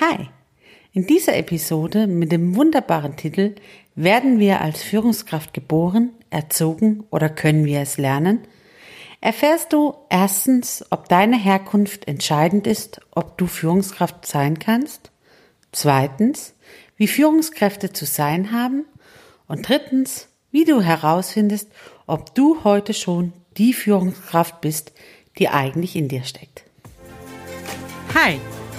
Hi! In dieser Episode mit dem wunderbaren Titel Werden wir als Führungskraft geboren, erzogen oder können wir es lernen? erfährst du erstens, ob deine Herkunft entscheidend ist, ob du Führungskraft sein kannst, zweitens, wie Führungskräfte zu sein haben und drittens, wie du herausfindest, ob du heute schon die Führungskraft bist, die eigentlich in dir steckt. Hi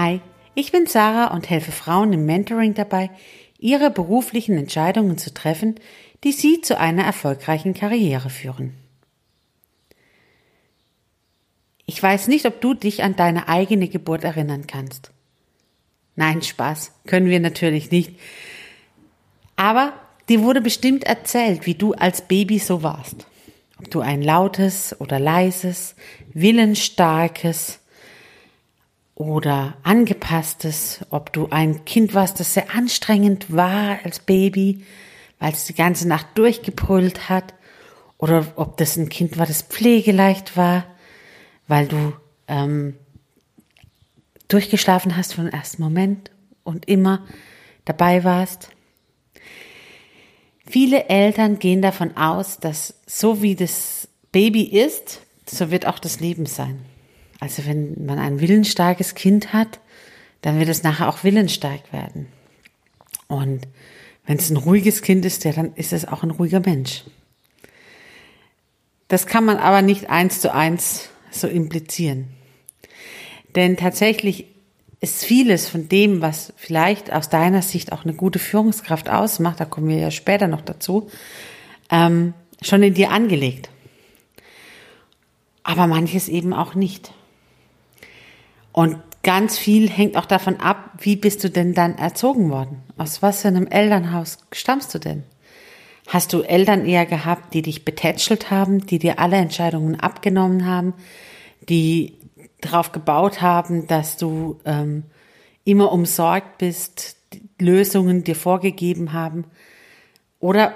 Hi, ich bin Sarah und helfe Frauen im Mentoring dabei, ihre beruflichen Entscheidungen zu treffen, die sie zu einer erfolgreichen Karriere führen. Ich weiß nicht, ob du dich an deine eigene Geburt erinnern kannst. Nein, Spaß, können wir natürlich nicht. Aber dir wurde bestimmt erzählt, wie du als Baby so warst. Ob du ein lautes oder leises, willensstarkes, oder angepasstes, ob du ein Kind warst, das sehr anstrengend war als Baby, weil es die ganze Nacht durchgebrüllt hat, oder ob das ein Kind war, das pflegeleicht war, weil du ähm, durchgeschlafen hast von dem ersten Moment und immer dabei warst. Viele Eltern gehen davon aus, dass so wie das Baby ist, so wird auch das Leben sein. Also wenn man ein willensstarkes Kind hat, dann wird es nachher auch willensstark werden. Und wenn es ein ruhiges Kind ist, ja, dann ist es auch ein ruhiger Mensch. Das kann man aber nicht eins zu eins so implizieren. Denn tatsächlich ist vieles von dem, was vielleicht aus deiner Sicht auch eine gute Führungskraft ausmacht, da kommen wir ja später noch dazu, ähm, schon in dir angelegt. Aber manches eben auch nicht. Und ganz viel hängt auch davon ab, wie bist du denn dann erzogen worden? Aus was für einem Elternhaus stammst du denn? Hast du Eltern eher gehabt, die dich betätschelt haben, die dir alle Entscheidungen abgenommen haben, die darauf gebaut haben, dass du ähm, immer umsorgt bist, Lösungen dir vorgegeben haben? Oder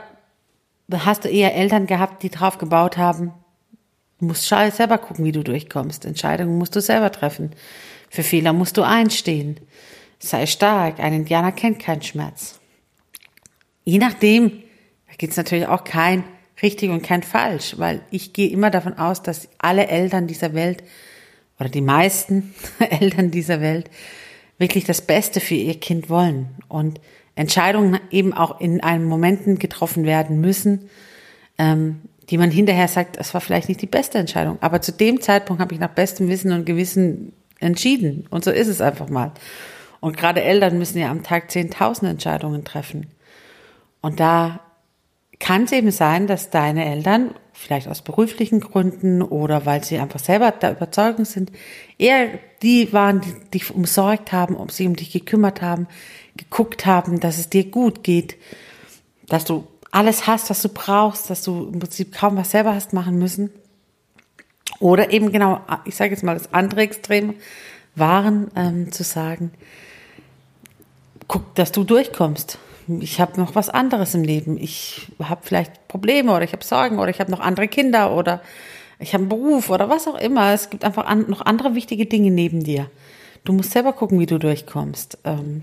hast du eher Eltern gehabt, die darauf gebaut haben, du musst selber gucken, wie du durchkommst, Entscheidungen musst du selber treffen. Für Fehler musst du einstehen. Sei stark, ein Indianer kennt keinen Schmerz. Je nachdem, da gibt es natürlich auch kein richtig und kein falsch, weil ich gehe immer davon aus, dass alle Eltern dieser Welt oder die meisten Eltern dieser Welt wirklich das Beste für ihr Kind wollen und Entscheidungen eben auch in einem Momenten getroffen werden müssen, ähm, die man hinterher sagt, das war vielleicht nicht die beste Entscheidung, aber zu dem Zeitpunkt habe ich nach bestem Wissen und Gewissen entschieden. Und so ist es einfach mal. Und gerade Eltern müssen ja am Tag 10.000 Entscheidungen treffen. Und da kann es eben sein, dass deine Eltern, vielleicht aus beruflichen Gründen oder weil sie einfach selber der Überzeugung sind, eher die waren, die dich umsorgt haben, um sie um dich gekümmert haben, geguckt haben, dass es dir gut geht, dass du alles hast, was du brauchst, dass du im Prinzip kaum was selber hast machen müssen. Oder eben genau, ich sage jetzt mal das andere Extrem, waren ähm, zu sagen, guck, dass du durchkommst. Ich habe noch was anderes im Leben. Ich habe vielleicht Probleme oder ich habe Sorgen oder ich habe noch andere Kinder oder ich habe einen Beruf oder was auch immer. Es gibt einfach an, noch andere wichtige Dinge neben dir. Du musst selber gucken, wie du durchkommst. Ähm,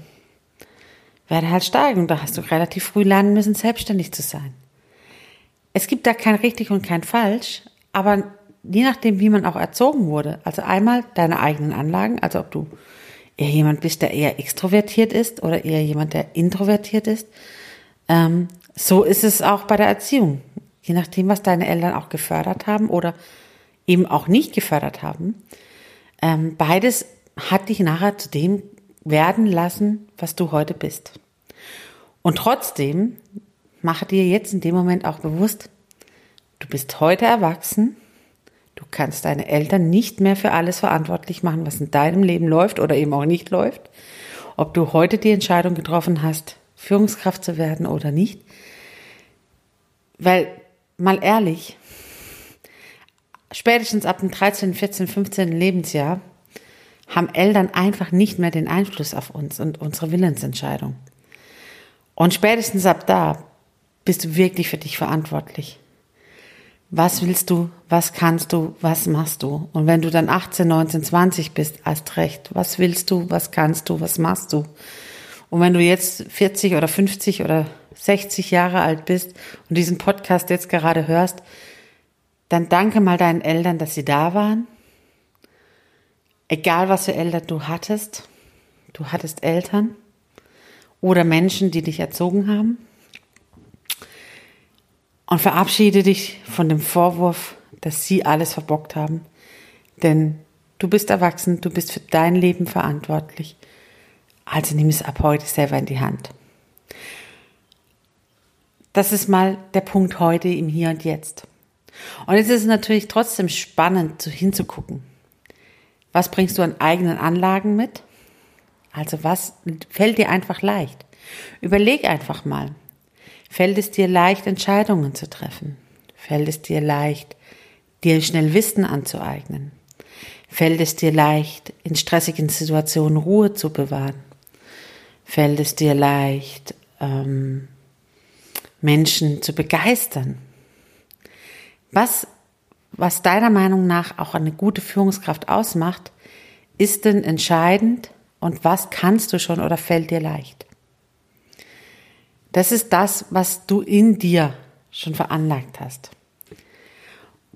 werde halt stark und da hast du relativ früh lernen müssen, selbstständig zu sein. Es gibt da kein richtig und kein falsch, aber je nachdem, wie man auch erzogen wurde, also einmal deine eigenen Anlagen, also ob du eher jemand bist, der eher extrovertiert ist oder eher jemand, der introvertiert ist, ähm, so ist es auch bei der Erziehung. Je nachdem, was deine Eltern auch gefördert haben oder eben auch nicht gefördert haben. Ähm, beides hat dich nachher zu dem werden lassen, was du heute bist. Und trotzdem mache dir jetzt in dem Moment auch bewusst, du bist heute erwachsen, Du kannst deine Eltern nicht mehr für alles verantwortlich machen, was in deinem Leben läuft oder eben auch nicht läuft. Ob du heute die Entscheidung getroffen hast, Führungskraft zu werden oder nicht. Weil, mal ehrlich, spätestens ab dem 13., 14., 15. Lebensjahr haben Eltern einfach nicht mehr den Einfluss auf uns und unsere Willensentscheidung. Und spätestens ab da bist du wirklich für dich verantwortlich. Was willst du? Was kannst du? Was machst du? Und wenn du dann 18, 19, 20 bist, hast recht. Was willst du? Was kannst du? Was machst du? Und wenn du jetzt 40 oder 50 oder 60 Jahre alt bist und diesen Podcast jetzt gerade hörst, dann danke mal deinen Eltern, dass sie da waren. Egal was für Eltern du hattest, du hattest Eltern oder Menschen, die dich erzogen haben. Und verabschiede dich von dem Vorwurf, dass sie alles verbockt haben. Denn du bist erwachsen, du bist für dein Leben verantwortlich. Also nimm es ab heute selber in die Hand. Das ist mal der Punkt heute im Hier und Jetzt. Und jetzt ist es natürlich trotzdem spannend, so hinzugucken. Was bringst du an eigenen Anlagen mit? Also was fällt dir einfach leicht? Überleg einfach mal. Fällt es dir leicht, Entscheidungen zu treffen? Fällt es dir leicht, dir schnell Wissen anzueignen? Fällt es dir leicht, in stressigen Situationen Ruhe zu bewahren? Fällt es dir leicht, ähm, Menschen zu begeistern? Was, was deiner Meinung nach auch eine gute Führungskraft ausmacht, ist denn entscheidend und was kannst du schon oder fällt dir leicht? Das ist das, was du in dir schon veranlagt hast.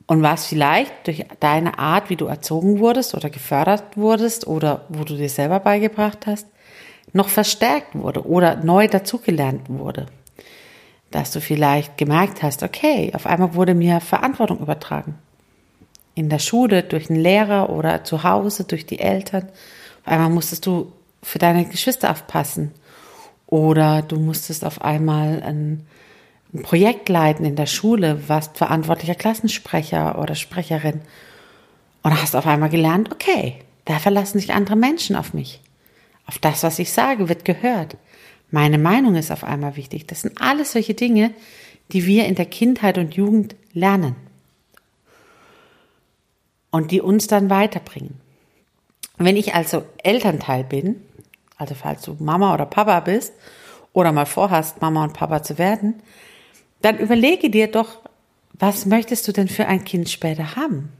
Und was vielleicht durch deine Art, wie du erzogen wurdest oder gefördert wurdest oder wo du dir selber beigebracht hast, noch verstärkt wurde oder neu dazugelernt wurde. Dass du vielleicht gemerkt hast, okay, auf einmal wurde mir Verantwortung übertragen. In der Schule durch einen Lehrer oder zu Hause durch die Eltern. Auf einmal musstest du für deine Geschwister aufpassen oder du musstest auf einmal ein, ein Projekt leiten in der Schule, warst verantwortlicher Klassensprecher oder Sprecherin und hast auf einmal gelernt, okay, da verlassen sich andere Menschen auf mich. Auf das, was ich sage, wird gehört. Meine Meinung ist auf einmal wichtig. Das sind alles solche Dinge, die wir in der Kindheit und Jugend lernen und die uns dann weiterbringen. Wenn ich also Elternteil bin, also falls du Mama oder Papa bist oder mal vorhast, Mama und Papa zu werden, dann überlege dir doch, was möchtest du denn für ein Kind später haben?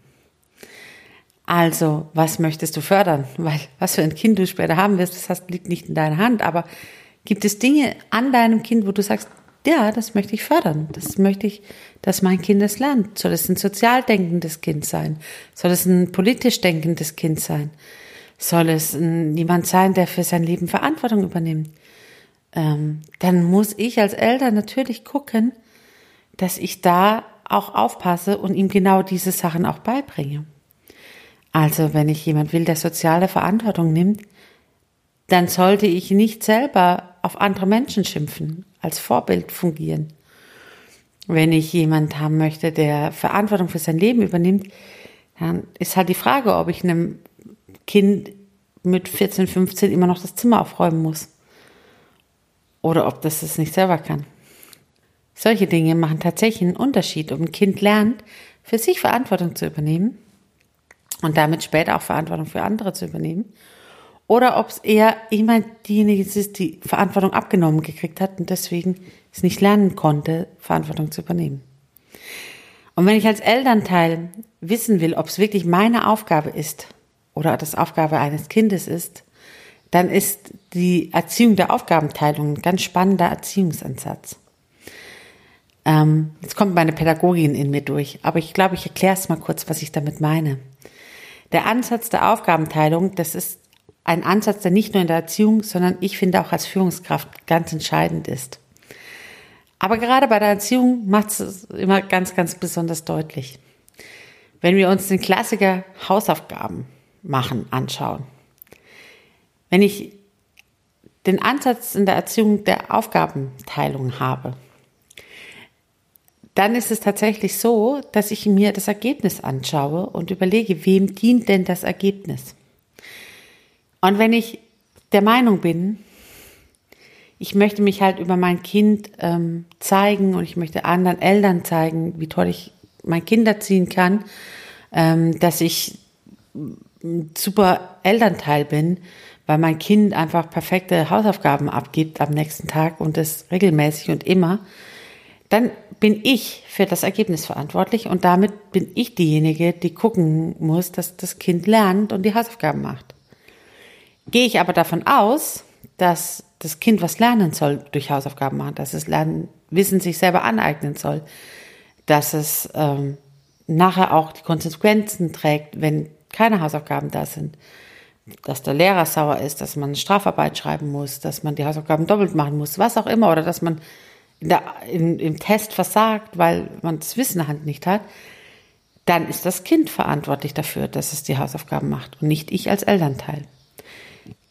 Also, was möchtest du fördern? Weil was für ein Kind du später haben wirst, das liegt nicht in deiner Hand. Aber gibt es Dinge an deinem Kind, wo du sagst, ja, das möchte ich fördern. Das möchte ich, dass mein Kind es lernt. Soll es ein sozial denkendes Kind sein? Soll es ein politisch denkendes Kind sein? Soll es jemand sein, der für sein Leben Verantwortung übernimmt, ähm, dann muss ich als Eltern natürlich gucken, dass ich da auch aufpasse und ihm genau diese Sachen auch beibringe. Also wenn ich jemand will, der soziale Verantwortung nimmt, dann sollte ich nicht selber auf andere Menschen schimpfen, als Vorbild fungieren. Wenn ich jemand haben möchte, der Verantwortung für sein Leben übernimmt, dann ist halt die Frage, ob ich einem Kind mit 14, 15 immer noch das Zimmer aufräumen muss. Oder ob das es nicht selber kann. Solche Dinge machen tatsächlich einen Unterschied, ob ein Kind lernt, für sich Verantwortung zu übernehmen und damit später auch Verantwortung für andere zu übernehmen. Oder ob es eher jemand diejenige ist, die Verantwortung abgenommen gekriegt hat und deswegen es nicht lernen konnte, Verantwortung zu übernehmen. Und wenn ich als Elternteil wissen will, ob es wirklich meine Aufgabe ist, oder das Aufgabe eines Kindes ist, dann ist die Erziehung der Aufgabenteilung ein ganz spannender Erziehungsansatz. Ähm, jetzt kommt meine Pädagogin in mir durch, aber ich glaube, ich erkläre es mal kurz, was ich damit meine. Der Ansatz der Aufgabenteilung, das ist ein Ansatz, der nicht nur in der Erziehung, sondern ich finde auch als Führungskraft ganz entscheidend ist. Aber gerade bei der Erziehung macht es immer ganz, ganz besonders deutlich. Wenn wir uns den Klassiker Hausaufgaben machen, anschauen. Wenn ich den Ansatz in der Erziehung der Aufgabenteilung habe, dann ist es tatsächlich so, dass ich mir das Ergebnis anschaue und überlege, wem dient denn das Ergebnis? Und wenn ich der Meinung bin, ich möchte mich halt über mein Kind ähm, zeigen und ich möchte anderen Eltern zeigen, wie toll ich mein Kind erziehen kann, ähm, dass ich ein super Elternteil bin, weil mein Kind einfach perfekte Hausaufgaben abgibt am nächsten Tag und das regelmäßig und immer, dann bin ich für das Ergebnis verantwortlich und damit bin ich diejenige, die gucken muss, dass das Kind lernt und die Hausaufgaben macht. Gehe ich aber davon aus, dass das Kind was lernen soll durch Hausaufgaben machen, dass es lernen, Wissen sich selber aneignen soll, dass es ähm, nachher auch die Konsequenzen trägt, wenn keine Hausaufgaben da sind, dass der Lehrer sauer ist, dass man Strafarbeit schreiben muss, dass man die Hausaufgaben doppelt machen muss, was auch immer, oder dass man in der, in, im Test versagt, weil man das Wissen Hand nicht hat, dann ist das Kind verantwortlich dafür, dass es die Hausaufgaben macht und nicht ich als Elternteil.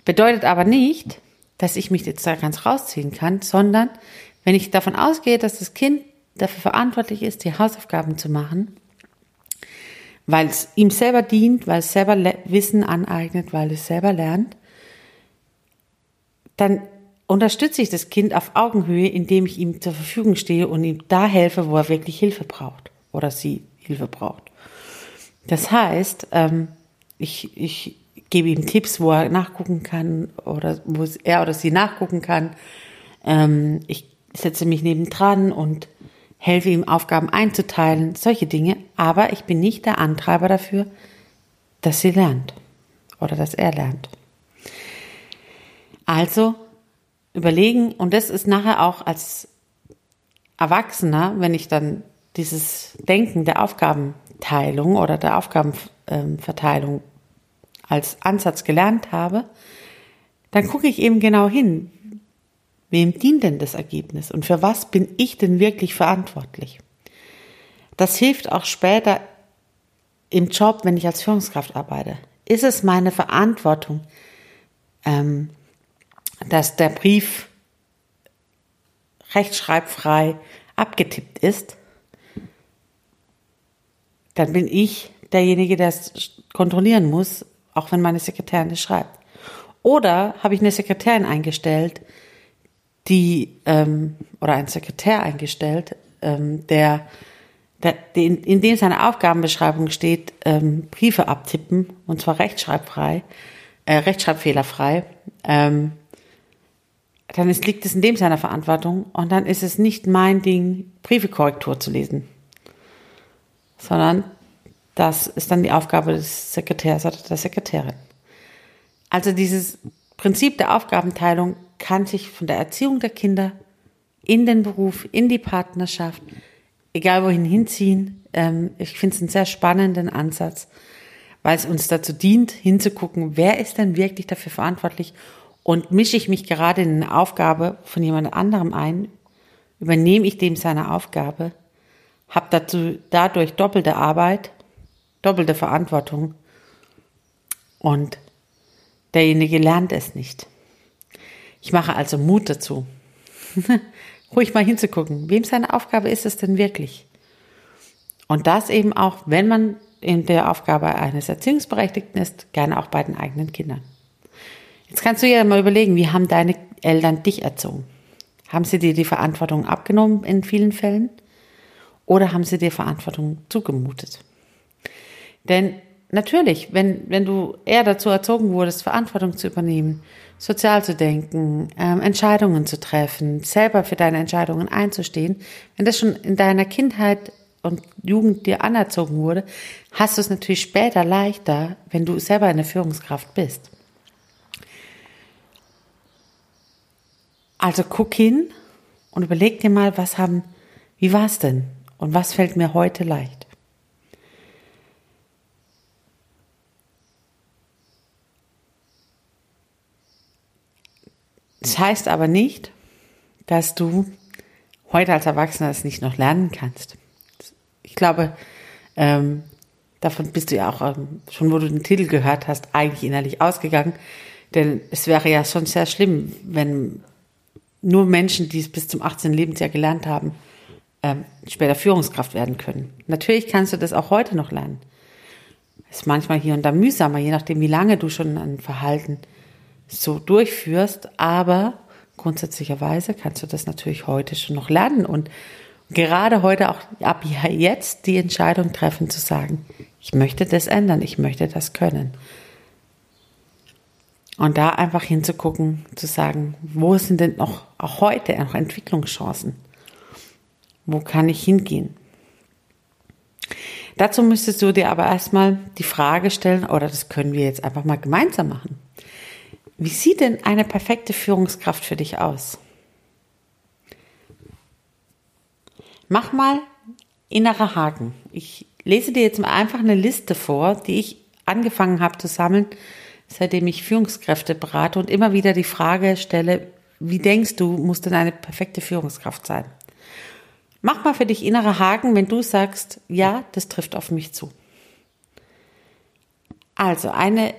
Bedeutet aber nicht, dass ich mich jetzt da ganz rausziehen kann, sondern wenn ich davon ausgehe, dass das Kind dafür verantwortlich ist, die Hausaufgaben zu machen, weil es ihm selber dient, weil es selber Wissen aneignet, weil es selber lernt, dann unterstütze ich das Kind auf Augenhöhe, indem ich ihm zur Verfügung stehe und ihm da helfe, wo er wirklich Hilfe braucht oder sie Hilfe braucht. Das heißt, ähm, ich, ich gebe ihm Tipps, wo er nachgucken kann oder wo er oder sie nachgucken kann. Ähm, ich setze mich nebendran und helfe ihm Aufgaben einzuteilen, solche Dinge. Aber ich bin nicht der Antreiber dafür, dass sie lernt oder dass er lernt. Also überlegen, und das ist nachher auch als Erwachsener, wenn ich dann dieses Denken der Aufgabenteilung oder der Aufgabenverteilung als Ansatz gelernt habe, dann gucke ich eben genau hin, wem dient denn das Ergebnis und für was bin ich denn wirklich verantwortlich. Das hilft auch später im Job, wenn ich als Führungskraft arbeite. Ist es meine Verantwortung, ähm, dass der Brief rechtschreibfrei abgetippt ist, dann bin ich derjenige, der es kontrollieren muss, auch wenn meine Sekretärin es schreibt. Oder habe ich eine Sekretärin eingestellt, die ähm, oder einen Sekretär eingestellt, ähm, der, der in, in dem seine Aufgabenbeschreibung steht, ähm, Briefe abtippen und zwar rechtschreibfrei, äh, rechtschreibfehlerfrei. Ähm, dann ist, liegt es in dem seiner Verantwortung und dann ist es nicht mein Ding, Briefekorrektur zu lesen, sondern das ist dann die Aufgabe des Sekretärs oder der Sekretärin. Also dieses Prinzip der Aufgabenteilung kann sich von der Erziehung der Kinder in den Beruf, in die Partnerschaft, egal wohin hinziehen. Ähm, ich finde es einen sehr spannenden Ansatz, weil es uns dazu dient, hinzugucken, wer ist denn wirklich dafür verantwortlich und mische ich mich gerade in eine Aufgabe von jemand anderem ein, übernehme ich dem seine Aufgabe, habe dazu dadurch doppelte Arbeit doppelte Verantwortung und derjenige lernt es nicht. Ich mache also Mut dazu, ruhig mal hinzugucken, wem seine Aufgabe ist es denn wirklich? Und das eben auch, wenn man in der Aufgabe eines Erziehungsberechtigten ist, gerne auch bei den eigenen Kindern. Jetzt kannst du ja mal überlegen, wie haben deine Eltern dich erzogen? Haben sie dir die Verantwortung abgenommen in vielen Fällen? Oder haben sie dir Verantwortung zugemutet? Denn natürlich, wenn, wenn du eher dazu erzogen wurdest, Verantwortung zu übernehmen, sozial zu denken, ähm, Entscheidungen zu treffen, selber für deine Entscheidungen einzustehen, wenn das schon in deiner Kindheit und Jugend dir anerzogen wurde, hast du es natürlich später leichter, wenn du selber eine Führungskraft bist. Also guck hin und überleg dir mal, was haben, wie war es denn und was fällt mir heute leicht. Das heißt aber nicht, dass du heute als Erwachsener es nicht noch lernen kannst. Ich glaube, ähm, davon bist du ja auch ähm, schon, wo du den Titel gehört hast, eigentlich innerlich ausgegangen. Denn es wäre ja schon sehr schlimm, wenn nur Menschen, die es bis zum 18. Lebensjahr gelernt haben, ähm, später Führungskraft werden können. Natürlich kannst du das auch heute noch lernen. Ist manchmal hier und da mühsamer, je nachdem, wie lange du schon ein Verhalten so durchführst, aber grundsätzlicherweise kannst du das natürlich heute schon noch lernen und gerade heute auch ab jetzt die Entscheidung treffen zu sagen, ich möchte das ändern, ich möchte das können. Und da einfach hinzugucken, zu sagen, wo sind denn noch auch heute noch Entwicklungschancen? Wo kann ich hingehen? Dazu müsstest du dir aber erstmal die Frage stellen, oder das können wir jetzt einfach mal gemeinsam machen. Wie sieht denn eine perfekte Führungskraft für dich aus? Mach mal innere Haken. Ich lese dir jetzt einfach eine Liste vor, die ich angefangen habe zu sammeln, seitdem ich Führungskräfte berate und immer wieder die Frage stelle, wie denkst du, muss denn eine perfekte Führungskraft sein? Mach mal für dich innere Haken, wenn du sagst, ja, das trifft auf mich zu. Also eine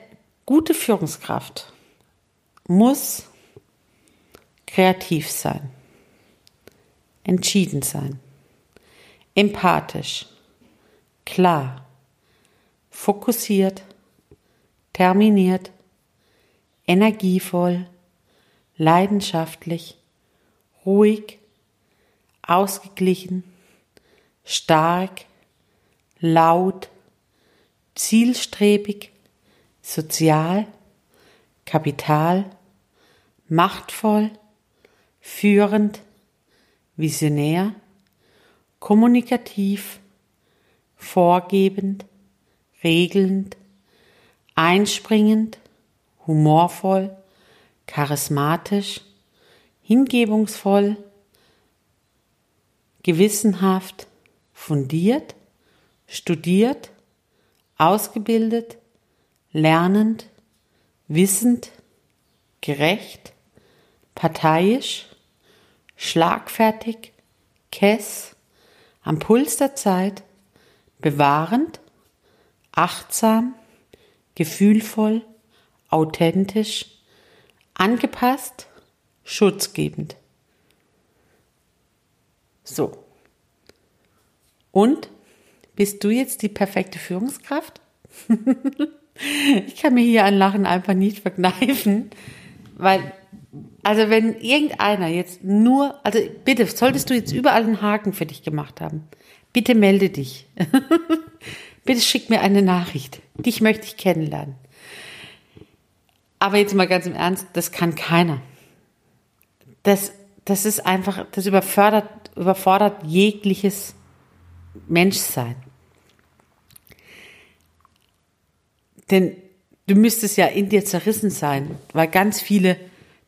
gute Führungskraft muss kreativ sein, entschieden sein, empathisch, klar, fokussiert, terminiert, energievoll, leidenschaftlich, ruhig, ausgeglichen, stark, laut, zielstrebig, sozial, kapital, machtvoll, führend, visionär, kommunikativ, vorgebend, regelnd, einspringend, humorvoll, charismatisch, hingebungsvoll, gewissenhaft, fundiert, studiert, ausgebildet, lernend, wissend, gerecht, parteiisch, schlagfertig, kess, am Puls der Zeit, bewahrend, achtsam, gefühlvoll, authentisch, angepasst, schutzgebend. So. Und bist du jetzt die perfekte Führungskraft? ich kann mir hier ein Lachen einfach nicht verkneifen, weil, also wenn irgendeiner jetzt nur, also bitte, solltest du jetzt überall einen Haken für dich gemacht haben, bitte melde dich. bitte schick mir eine Nachricht. Dich möchte ich kennenlernen. Aber jetzt mal ganz im Ernst, das kann keiner. Das, das ist einfach, das überfordert, überfordert jegliches Menschsein. Denn du müsstest ja in dir zerrissen sein, weil ganz viele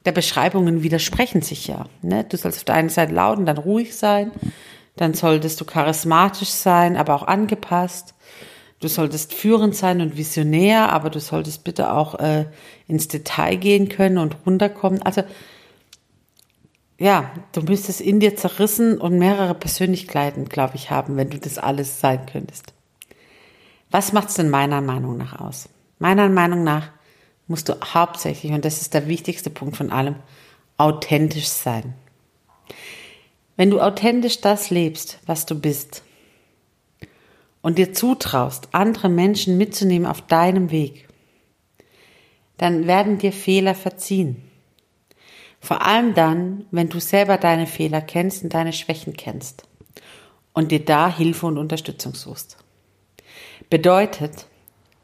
der Beschreibungen widersprechen sich ja. Ne? Du sollst auf der einen Seite laut und dann ruhig sein, dann solltest du charismatisch sein, aber auch angepasst. Du solltest führend sein und visionär, aber du solltest bitte auch äh, ins Detail gehen können und runterkommen. Also ja, du müsstest in dir zerrissen und mehrere Persönlichkeiten, glaube ich, haben, wenn du das alles sein könntest. Was macht es denn meiner Meinung nach aus? Meiner Meinung nach musst du hauptsächlich, und das ist der wichtigste Punkt von allem, authentisch sein. Wenn du authentisch das lebst, was du bist, und dir zutraust, andere Menschen mitzunehmen auf deinem Weg, dann werden dir Fehler verziehen. Vor allem dann, wenn du selber deine Fehler kennst und deine Schwächen kennst und dir da Hilfe und Unterstützung suchst. Bedeutet,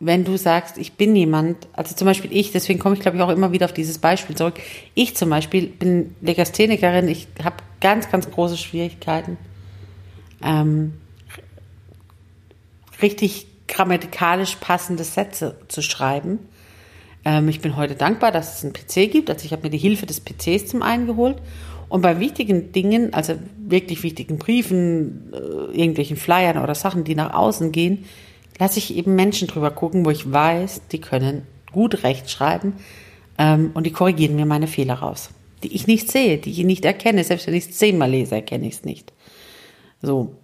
wenn du sagst, ich bin jemand, also zum Beispiel ich, deswegen komme ich glaube ich auch immer wieder auf dieses Beispiel zurück. Ich zum Beispiel bin Legasthenikerin, ich habe ganz, ganz große Schwierigkeiten, ähm, richtig grammatikalisch passende Sätze zu schreiben. Ähm, ich bin heute dankbar, dass es einen PC gibt. Also ich habe mir die Hilfe des PCs zum einen geholt. Und bei wichtigen Dingen, also wirklich wichtigen Briefen, äh, irgendwelchen Flyern oder Sachen, die nach außen gehen, lasse ich eben Menschen drüber gucken, wo ich weiß, die können gut rechtschreiben ähm, und die korrigieren mir meine Fehler raus, die ich nicht sehe, die ich nicht erkenne. Selbst wenn ich es zehnmal lese, erkenne ich es nicht. So.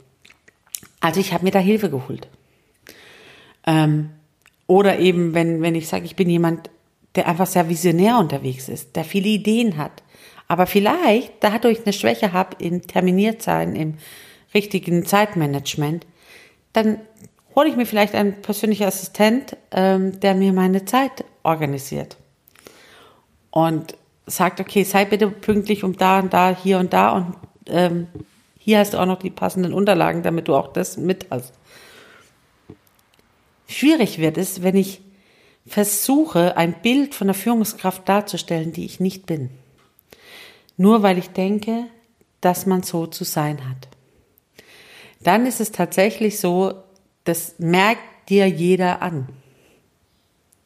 Also ich habe mir da Hilfe geholt. Ähm, oder eben, wenn, wenn ich sage, ich bin jemand, der einfach sehr visionär unterwegs ist, der viele Ideen hat, aber vielleicht dadurch eine Schwäche habe in terminiert sein, im richtigen Zeitmanagement, dann hole ich mir vielleicht einen persönlichen Assistent, ähm, der mir meine Zeit organisiert. Und sagt, okay, sei bitte pünktlich um da und da, hier und da und ähm, hier hast du auch noch die passenden Unterlagen, damit du auch das mit hast. Schwierig wird es, wenn ich versuche, ein Bild von der Führungskraft darzustellen, die ich nicht bin. Nur weil ich denke, dass man so zu sein hat. Dann ist es tatsächlich so, das merkt dir jeder an.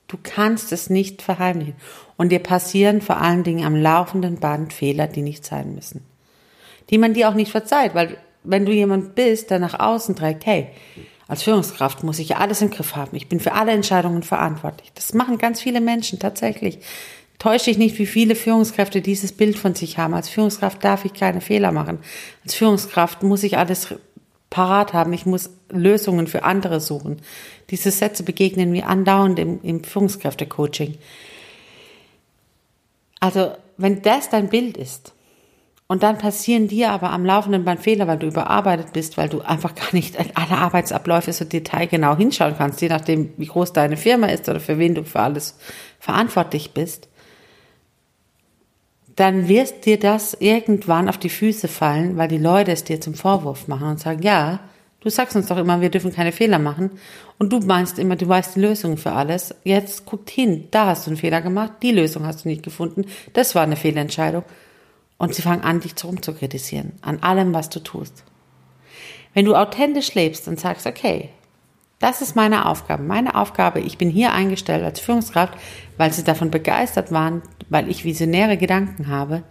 Du kannst es nicht verheimlichen. Und dir passieren vor allen Dingen am laufenden Band Fehler, die nicht sein müssen. Die man dir auch nicht verzeiht, weil wenn du jemand bist, der nach außen trägt, hey, als Führungskraft muss ich alles im Griff haben. Ich bin für alle Entscheidungen verantwortlich. Das machen ganz viele Menschen tatsächlich. Täusche dich nicht, wie viele Führungskräfte dieses Bild von sich haben. Als Führungskraft darf ich keine Fehler machen. Als Führungskraft muss ich alles parat haben. Ich muss Lösungen für andere suchen. Diese Sätze begegnen mir andauernd im, im Führungskräftecoaching. Also, wenn das dein Bild ist, und dann passieren dir aber am laufenden Band Fehler, weil du überarbeitet bist, weil du einfach gar nicht alle Arbeitsabläufe so detailgenau hinschauen kannst, je nachdem, wie groß deine Firma ist oder für wen du für alles verantwortlich bist. Dann wirst dir das irgendwann auf die Füße fallen, weil die Leute es dir zum Vorwurf machen und sagen, ja, du sagst uns doch immer, wir dürfen keine Fehler machen. Und du meinst immer, du weißt die Lösung für alles. Jetzt guckt hin, da hast du einen Fehler gemacht, die Lösung hast du nicht gefunden, das war eine Fehlentscheidung. Und sie fangen an, dich zurück zu kritisieren, an allem, was du tust. Wenn du authentisch lebst und sagst, okay, das ist meine Aufgabe. Meine Aufgabe, ich bin hier eingestellt als Führungskraft, weil sie davon begeistert waren, weil ich visionäre Gedanken habe.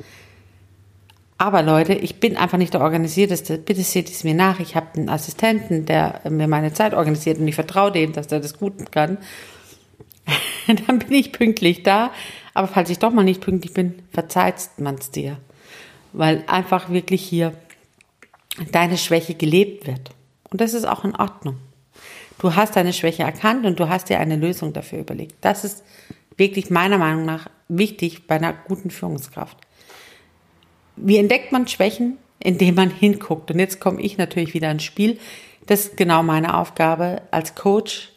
Aber Leute, ich bin einfach nicht der Organisierteste. Bitte seht es mir nach. Ich habe einen Assistenten, der mir meine Zeit organisiert und ich vertraue dem, dass er das gut kann. Dann bin ich pünktlich da. Aber falls ich doch mal nicht pünktlich bin, verzeiht man es dir weil einfach wirklich hier deine Schwäche gelebt wird. Und das ist auch in Ordnung. Du hast deine Schwäche erkannt und du hast dir eine Lösung dafür überlegt. Das ist wirklich meiner Meinung nach wichtig bei einer guten Führungskraft. Wie entdeckt man Schwächen? Indem man hinguckt. Und jetzt komme ich natürlich wieder ins Spiel. Das ist genau meine Aufgabe als Coach,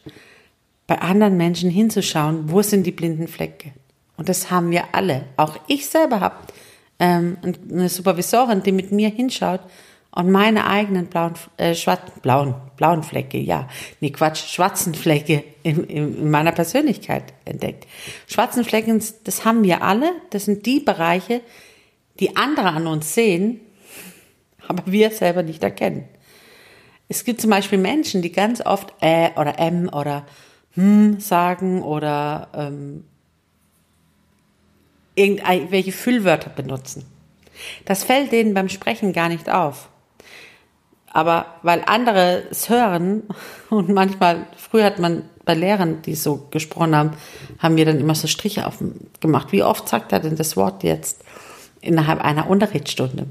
bei anderen Menschen hinzuschauen, wo sind die blinden Flecke. Und das haben wir alle. Auch ich selber habe ähm, eine Supervisorin, die mit mir hinschaut und meine eigenen blauen, äh, schwarzen, blauen, blauen Flecke, ja, nee, Quatsch, schwarzen Flecke in, in, in meiner Persönlichkeit entdeckt. Schwarzen Flecken, das haben wir alle, das sind die Bereiche, die andere an uns sehen, aber wir selber nicht erkennen. Es gibt zum Beispiel Menschen, die ganz oft äh oder m oder hm sagen oder ähm, irgendwelche Füllwörter benutzen. Das fällt denen beim Sprechen gar nicht auf. Aber weil andere es hören und manchmal, früher hat man bei Lehrern, die so gesprochen haben, haben wir dann immer so Striche auf gemacht. Wie oft sagt er denn das Wort jetzt innerhalb einer Unterrichtsstunde?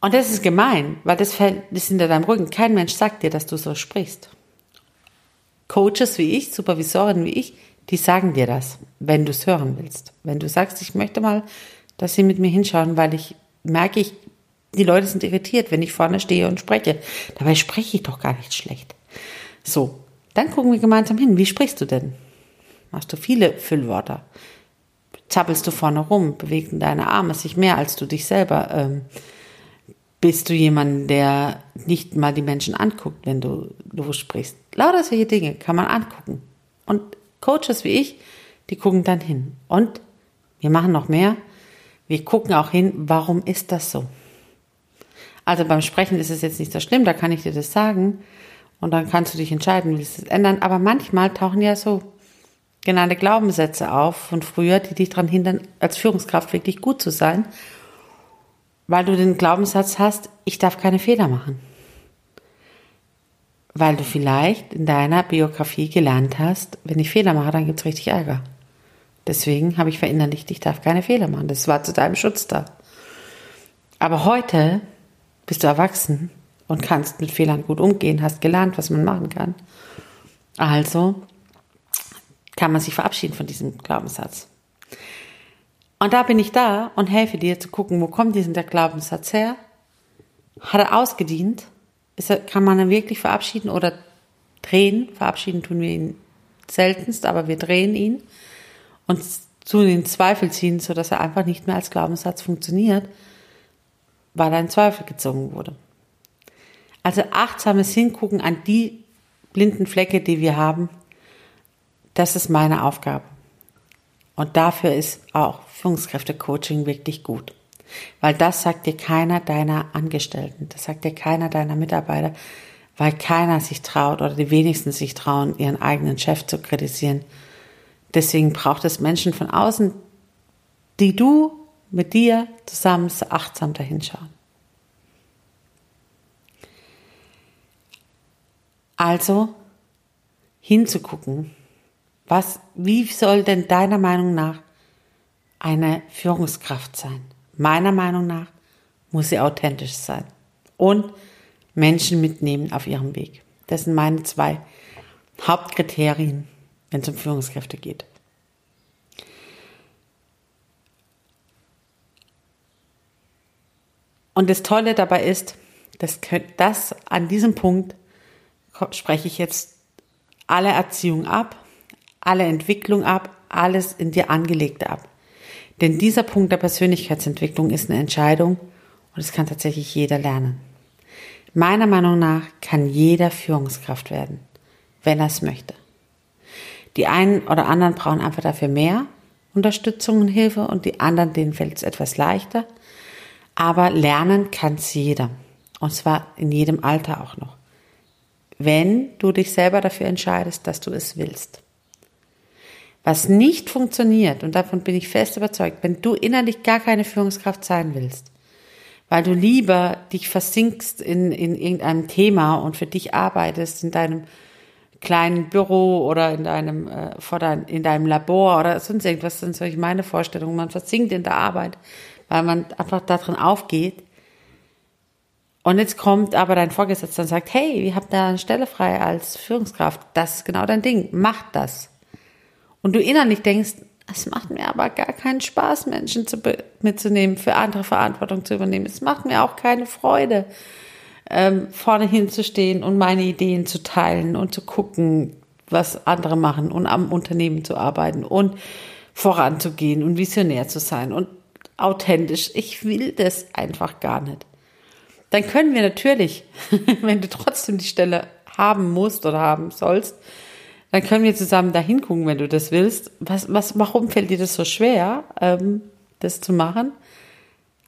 Und das ist gemein, weil das fällt, das hinter deinem Rücken. Kein Mensch sagt dir, dass du so sprichst. Coaches wie ich, Supervisoren wie ich, die sagen dir das, wenn du es hören willst. Wenn du sagst, ich möchte mal, dass sie mit mir hinschauen, weil ich merke, ich, die Leute sind irritiert, wenn ich vorne stehe und spreche. Dabei spreche ich doch gar nicht schlecht. So, dann gucken wir gemeinsam hin. Wie sprichst du denn? Machst du viele Füllwörter? Zappelst du vorne rum? Bewegen deine Arme sich mehr als du dich selber? Ähm, bist du jemand, der nicht mal die Menschen anguckt, wenn du, du sprichst? Lauter solche Dinge kann man angucken. Und Coaches wie ich, die gucken dann hin. Und wir machen noch mehr. Wir gucken auch hin, warum ist das so? Also beim Sprechen ist es jetzt nicht so schlimm, da kann ich dir das sagen. Und dann kannst du dich entscheiden, willst du es ändern. Aber manchmal tauchen ja so genannte Glaubenssätze auf von früher, die dich daran hindern, als Führungskraft wirklich gut zu sein, weil du den Glaubenssatz hast, ich darf keine Fehler machen weil du vielleicht in deiner Biografie gelernt hast, wenn ich Fehler mache, dann gibt's richtig Ärger. Deswegen habe ich verinnerlicht, ich darf keine Fehler machen. Das war zu deinem Schutz da. Aber heute bist du erwachsen und kannst mit Fehlern gut umgehen, hast gelernt, was man machen kann. Also kann man sich verabschieden von diesem Glaubenssatz. Und da bin ich da und helfe dir zu gucken, wo kommt dieser Glaubenssatz her Hat er ausgedient? Er, kann man ihn wirklich verabschieden oder drehen? Verabschieden tun wir ihn seltenst, aber wir drehen ihn und zu den Zweifel ziehen, sodass er einfach nicht mehr als Glaubenssatz funktioniert, weil er in Zweifel gezogen wurde. Also achtsames Hingucken an die blinden Flecke, die wir haben, das ist meine Aufgabe. Und dafür ist auch Führungskräfte-Coaching wirklich gut. Weil das sagt dir keiner deiner Angestellten, das sagt dir keiner deiner Mitarbeiter, weil keiner sich traut oder die wenigsten sich trauen, ihren eigenen Chef zu kritisieren. Deswegen braucht es Menschen von außen, die du mit dir zusammen so achtsam dahinschauen. Also hinzugucken, was, wie soll denn deiner Meinung nach eine Führungskraft sein? Meiner Meinung nach muss sie authentisch sein und Menschen mitnehmen auf ihrem Weg. Das sind meine zwei Hauptkriterien, wenn es um Führungskräfte geht. Und das Tolle dabei ist, dass das an diesem Punkt spreche ich jetzt alle Erziehung ab, alle Entwicklung ab, alles in dir angelegte ab. Denn dieser Punkt der Persönlichkeitsentwicklung ist eine Entscheidung und es kann tatsächlich jeder lernen. Meiner Meinung nach kann jeder Führungskraft werden, wenn er es möchte. Die einen oder anderen brauchen einfach dafür mehr Unterstützung und Hilfe und die anderen, denen fällt es etwas leichter. Aber lernen kann es jeder. Und zwar in jedem Alter auch noch. Wenn du dich selber dafür entscheidest, dass du es willst. Was nicht funktioniert, und davon bin ich fest überzeugt, wenn du innerlich gar keine Führungskraft sein willst, weil du lieber dich versinkst in, in irgendeinem Thema und für dich arbeitest in deinem kleinen Büro oder in deinem, äh, vor dein, in deinem Labor oder sonst irgendwas, sind solche meine Vorstellungen. Man versinkt in der Arbeit, weil man einfach darin aufgeht. Und jetzt kommt aber dein Vorgesetzter und sagt, hey, wir haben da eine Stelle frei als Führungskraft. Das ist genau dein Ding. Mach das und du innerlich denkst, es macht mir aber gar keinen Spaß, Menschen zu mitzunehmen, für andere Verantwortung zu übernehmen. Es macht mir auch keine Freude, ähm, vorne hinzustehen und meine Ideen zu teilen und zu gucken, was andere machen und am Unternehmen zu arbeiten und voranzugehen und visionär zu sein und authentisch. Ich will das einfach gar nicht. Dann können wir natürlich, wenn du trotzdem die Stelle haben musst oder haben sollst, dann können wir zusammen da hingucken, wenn du das willst. Was, was, warum fällt dir das so schwer, ähm, das zu machen?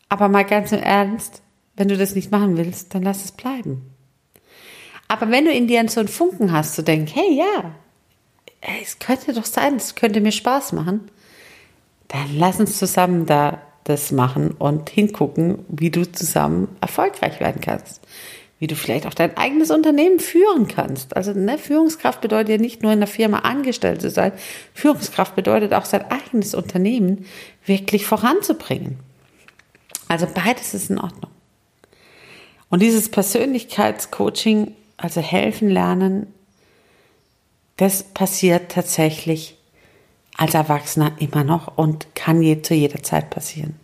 Aber mal ganz im Ernst, wenn du das nicht machen willst, dann lass es bleiben. Aber wenn du in dir so einen Funken hast, zu denken, hey, ja, es könnte doch sein, es könnte mir Spaß machen, dann lass uns zusammen da das machen und hingucken, wie du zusammen erfolgreich werden kannst wie du vielleicht auch dein eigenes Unternehmen führen kannst. Also ne, Führungskraft bedeutet ja nicht nur in der Firma angestellt zu sein. Führungskraft bedeutet auch sein eigenes Unternehmen wirklich voranzubringen. Also beides ist in Ordnung. Und dieses Persönlichkeitscoaching, also helfen lernen, das passiert tatsächlich als Erwachsener immer noch und kann je, zu jeder Zeit passieren.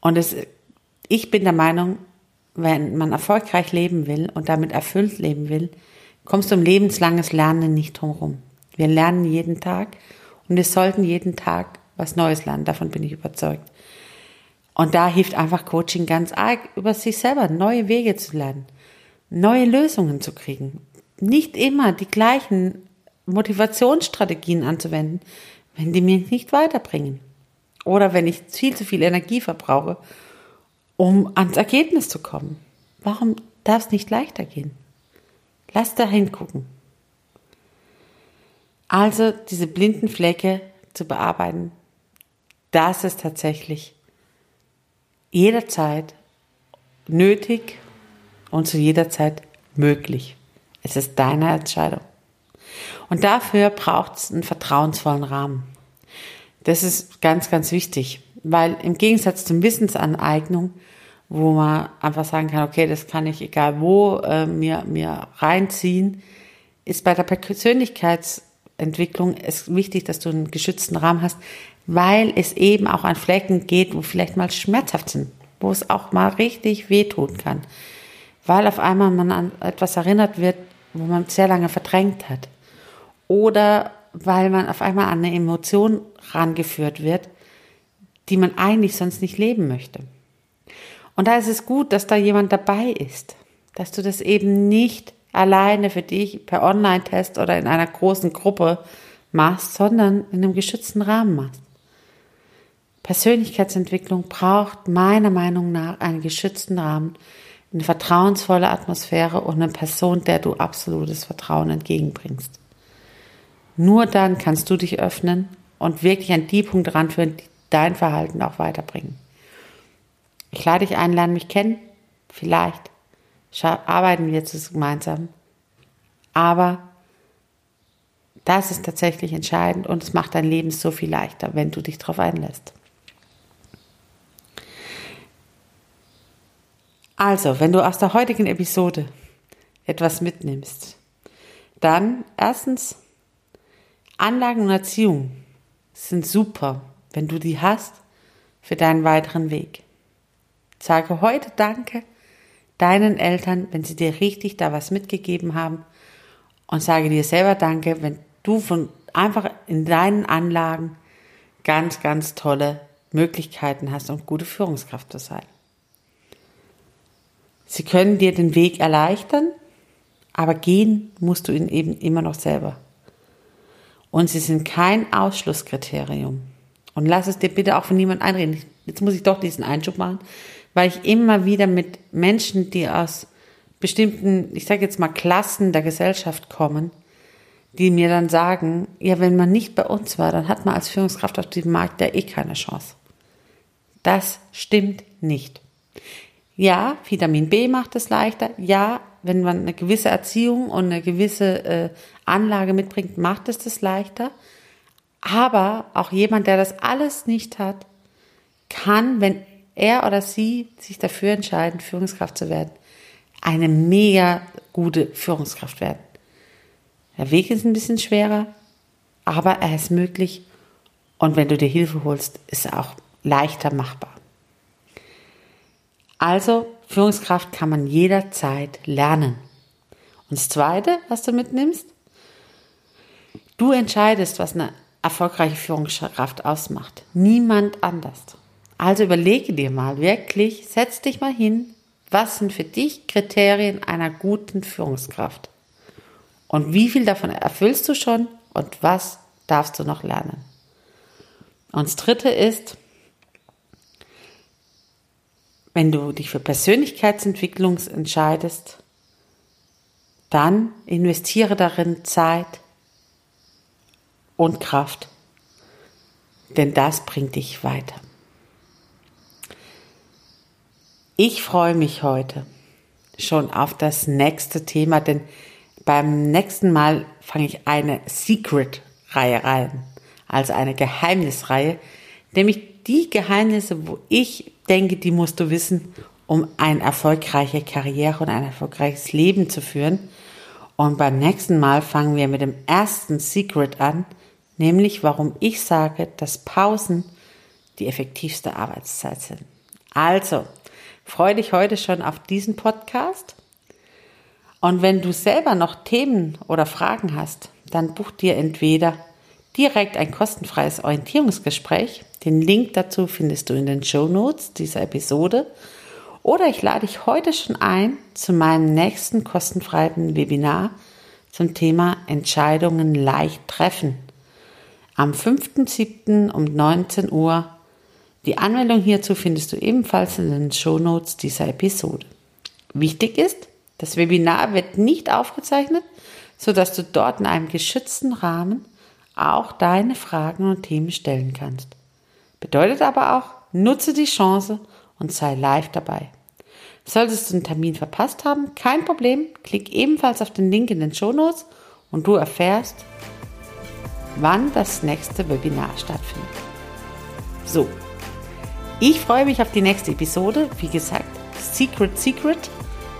Und es, ich bin der Meinung, wenn man erfolgreich leben will und damit erfüllt leben will, kommst du um lebenslanges Lernen nicht drumherum. Wir lernen jeden Tag und wir sollten jeden Tag was Neues lernen. Davon bin ich überzeugt. Und da hilft einfach Coaching ganz arg, über sich selber neue Wege zu lernen, neue Lösungen zu kriegen. Nicht immer die gleichen Motivationsstrategien anzuwenden, wenn die mich nicht weiterbringen. Oder wenn ich viel zu viel Energie verbrauche um ans Ergebnis zu kommen. Warum darf es nicht leichter gehen? Lass da hingucken. Also diese blinden Flecke zu bearbeiten, das ist tatsächlich jederzeit nötig und zu jeder Zeit möglich. Es ist deine Entscheidung. Und dafür braucht es einen vertrauensvollen Rahmen. Das ist ganz, ganz wichtig, weil im Gegensatz zum Wissensaneignung wo man einfach sagen kann, okay, das kann ich egal wo äh, mir, mir reinziehen, ist bei der Persönlichkeitsentwicklung es wichtig, dass du einen geschützten Rahmen hast, weil es eben auch an Flecken geht, wo vielleicht mal schmerzhaft sind, wo es auch mal richtig wehtun kann, weil auf einmal man an etwas erinnert wird, wo man sehr lange verdrängt hat. Oder weil man auf einmal an eine Emotion rangeführt wird, die man eigentlich sonst nicht leben möchte. Und da ist es gut, dass da jemand dabei ist, dass du das eben nicht alleine für dich per Online-Test oder in einer großen Gruppe machst, sondern in einem geschützten Rahmen machst. Persönlichkeitsentwicklung braucht meiner Meinung nach einen geschützten Rahmen, eine vertrauensvolle Atmosphäre und eine Person, der du absolutes Vertrauen entgegenbringst. Nur dann kannst du dich öffnen und wirklich an die Punkte ranführen, die dein Verhalten auch weiterbringen. Ich lade dich ein, lerne mich kennen. Vielleicht arbeiten wir jetzt gemeinsam. Aber das ist tatsächlich entscheidend und es macht dein Leben so viel leichter, wenn du dich darauf einlässt. Also, wenn du aus der heutigen Episode etwas mitnimmst, dann erstens, Anlagen und Erziehung sind super, wenn du die hast für deinen weiteren Weg. Sage heute Danke deinen Eltern, wenn sie dir richtig da was mitgegeben haben und sage dir selber Danke, wenn du von einfach in deinen Anlagen ganz, ganz tolle Möglichkeiten hast, um gute Führungskraft zu sein. Sie können dir den Weg erleichtern, aber gehen musst du ihn eben immer noch selber. Und sie sind kein Ausschlusskriterium. Und lass es dir bitte auch von niemandem einreden. Jetzt muss ich doch diesen Einschub machen, weil ich immer wieder mit Menschen, die aus bestimmten, ich sage jetzt mal Klassen der Gesellschaft kommen, die mir dann sagen, ja, wenn man nicht bei uns war, dann hat man als Führungskraft auf diesem Markt ja eh keine Chance. Das stimmt nicht. Ja, Vitamin B macht es leichter. Ja, wenn man eine gewisse Erziehung und eine gewisse äh, Anlage mitbringt, macht es das leichter. Aber auch jemand, der das alles nicht hat, kann, wenn er oder sie sich dafür entscheiden, Führungskraft zu werden, eine mega gute Führungskraft werden. Der Weg ist ein bisschen schwerer, aber er ist möglich und wenn du dir Hilfe holst, ist er auch leichter machbar. Also, Führungskraft kann man jederzeit lernen. Und das Zweite, was du mitnimmst, du entscheidest, was eine erfolgreiche Führungskraft ausmacht. Niemand anders. Also überlege dir mal wirklich, setz dich mal hin, was sind für dich Kriterien einer guten Führungskraft? Und wie viel davon erfüllst du schon und was darfst du noch lernen? Und das dritte ist, wenn du dich für Persönlichkeitsentwicklung entscheidest, dann investiere darin Zeit und Kraft, denn das bringt dich weiter. Ich freue mich heute schon auf das nächste Thema, denn beim nächsten Mal fange ich eine Secret-Reihe rein, also eine Geheimnisreihe, nämlich die Geheimnisse, wo ich denke, die musst du wissen, um eine erfolgreiche Karriere und ein erfolgreiches Leben zu führen. Und beim nächsten Mal fangen wir mit dem ersten Secret an, nämlich warum ich sage, dass Pausen die effektivste Arbeitszeit sind. Also, freue dich heute schon auf diesen Podcast. Und wenn du selber noch Themen oder Fragen hast, dann buch dir entweder direkt ein kostenfreies Orientierungsgespräch. Den Link dazu findest du in den Show Notes dieser Episode. Oder ich lade dich heute schon ein zu meinem nächsten kostenfreien Webinar zum Thema Entscheidungen leicht treffen. Am 5.7. um 19 Uhr. Die Anmeldung hierzu findest du ebenfalls in den Show Notes dieser Episode. Wichtig ist, das Webinar wird nicht aufgezeichnet, sodass du dort in einem geschützten Rahmen auch deine Fragen und Themen stellen kannst. Bedeutet aber auch, nutze die Chance und sei live dabei. Solltest du den Termin verpasst haben, kein Problem, klick ebenfalls auf den Link in den Shownotes und du erfährst, wann das nächste Webinar stattfindet. So, ich freue mich auf die nächste Episode. Wie gesagt, Secret Secret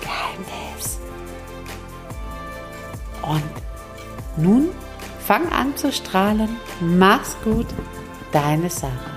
Geheimnis. Und nun fang an zu strahlen. Mach's gut, deine Sarah.